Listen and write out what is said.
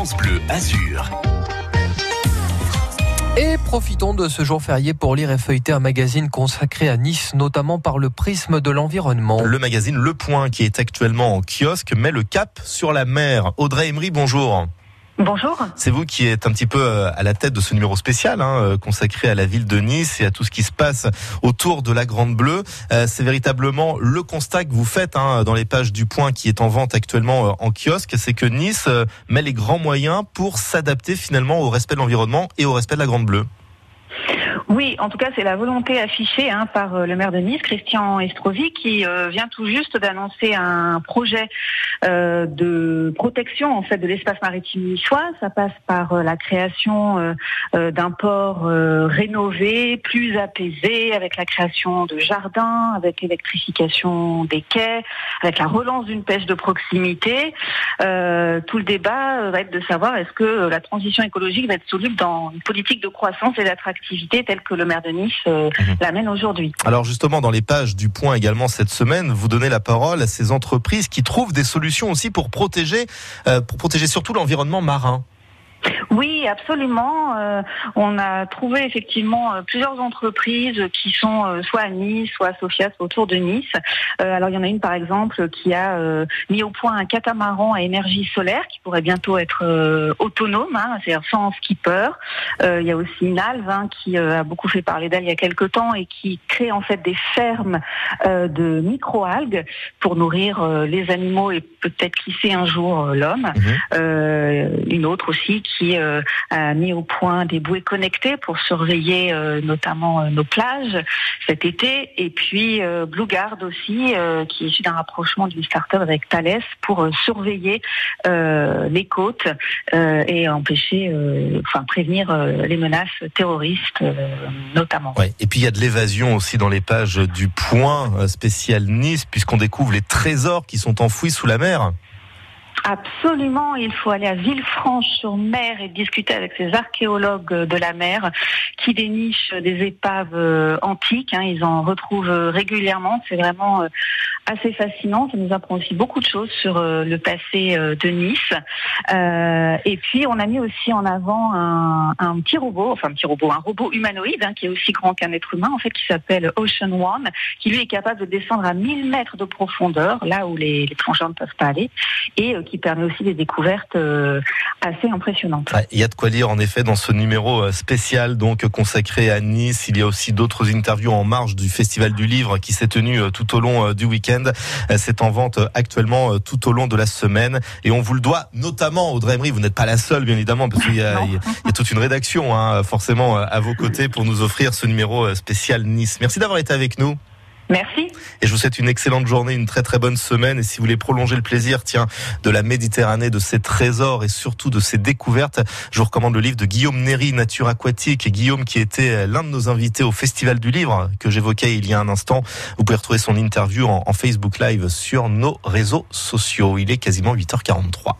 France Bleu Azur. Et profitons de ce jour férié pour lire et feuilleter un magazine consacré à Nice, notamment par le prisme de l'environnement. Le magazine Le Point, qui est actuellement en kiosque, met le cap sur la mer. Audrey Emery, bonjour. Bonjour. C'est vous qui êtes un petit peu euh, à la tête de ce numéro spécial hein, euh, consacré à la ville de Nice et à tout ce qui se passe autour de la Grande Bleue. Euh, c'est véritablement le constat que vous faites hein, dans les pages du Point qui est en vente actuellement en kiosque, c'est que Nice met les grands moyens pour s'adapter finalement au respect de l'environnement et au respect de la Grande Bleue. Oui, en tout cas, c'est la volonté affichée hein, par euh, le maire de Nice, Christian Estrosi, qui euh, vient tout juste d'annoncer un projet euh, de protection en fait de l'espace maritime niçois. Ça passe par la création d'un port rénové, plus apaisé, avec la création de jardins, avec l'électrification des quais, avec la relance d'une pêche de proximité. tout le débat va être de savoir est-ce que la transition écologique va être soluble dans une politique de croissance et d'attractivité telle que le maire de Nice euh, mhm. l'amène aujourd'hui. Alors justement, dans les pages du Point également cette semaine, vous donnez la parole à ces entreprises qui trouvent des solutions aussi pour protéger, euh, pour protéger surtout l'environnement marin. Oui, absolument. Euh, on a trouvé effectivement euh, plusieurs entreprises qui sont euh, soit à Nice, soit à Sofia, soit autour de Nice. alors il y en a une par exemple qui a mis au point un catamaran à énergie solaire qui pourrait bientôt être autonome, hein, c'est-à-dire sans skipper. il y a aussi une alve hein, qui a beaucoup fait parler d'elle il y a quelques temps et qui crée en fait des fermes de microalgues pour nourrir les animaux et peut-être qui sait un jour l'homme. Mhm. une autre aussi qui euh, a mis au point des bouées connectées pour surveiller euh, notamment euh, nos plages cet été. Et puis Blue Guard aussi, qui est issu d'un rapprochement d'une start-up avec Thales pour surveiller les côtes et empêcher, enfin prévenir les menaces terroristes notamment. Et puis il y a de l'évasion aussi dans les pages du Point spécial Nice, puisqu'on découvre les trésors qui sont enfouis sous la mer. Absolument, il faut aller à Villefranche-sur-Mer et discuter avec ces archéologues de la mer qui dénichent des épaves euh, antiques. Hein. ils en retrouvent régulièrement. C'est vraiment euh, assez fascinant. Ça nous apprend aussi beaucoup de choses sur euh, le passé de Nice. et puis, on a mis aussi en avant un, petit robot, enfin un petit robot, un robot humanoïde hein, qui est aussi grand qu'un être humain, en fait, qui s'appelle Ocean One, qui lui est capable de descendre à 1000 mètres de profondeur, là où les, les ne peuvent pas aller, et qui permet aussi des découvertes euh, assez impressionnantes. Il y a de quoi lire en effet dans ce numéro euh, spécial donc consacré à Nice. Il y a aussi d'autres interviews en marge du Festival du Livre qui s'est tenu euh, tout au long du week-end. C'est en vente actuellement tout au long de la semaine et on vous le doit notamment Audrey Emery. Vous n'êtes pas la seule bien évidemment parce qu'il y, a toute une rédaction hein, forcément à vos côtés pour nous offrir ce numéro spécial Nice. Merci d'avoir été avec nous. Merci. Et je vous souhaite une excellente journée, une très très bonne semaine. Et si vous voulez prolonger le plaisir, tiens, de la Méditerranée, de ses trésors et surtout de ses découvertes, je vous recommande le livre de Guillaume Néry, Nature aquatique. Et Guillaume qui était l'un de nos invités au Festival du Livre que j'évoquais il y a un instant. Vous pouvez retrouver son interview en, en Facebook Live sur nos réseaux sociaux. Il est quasiment 8h43.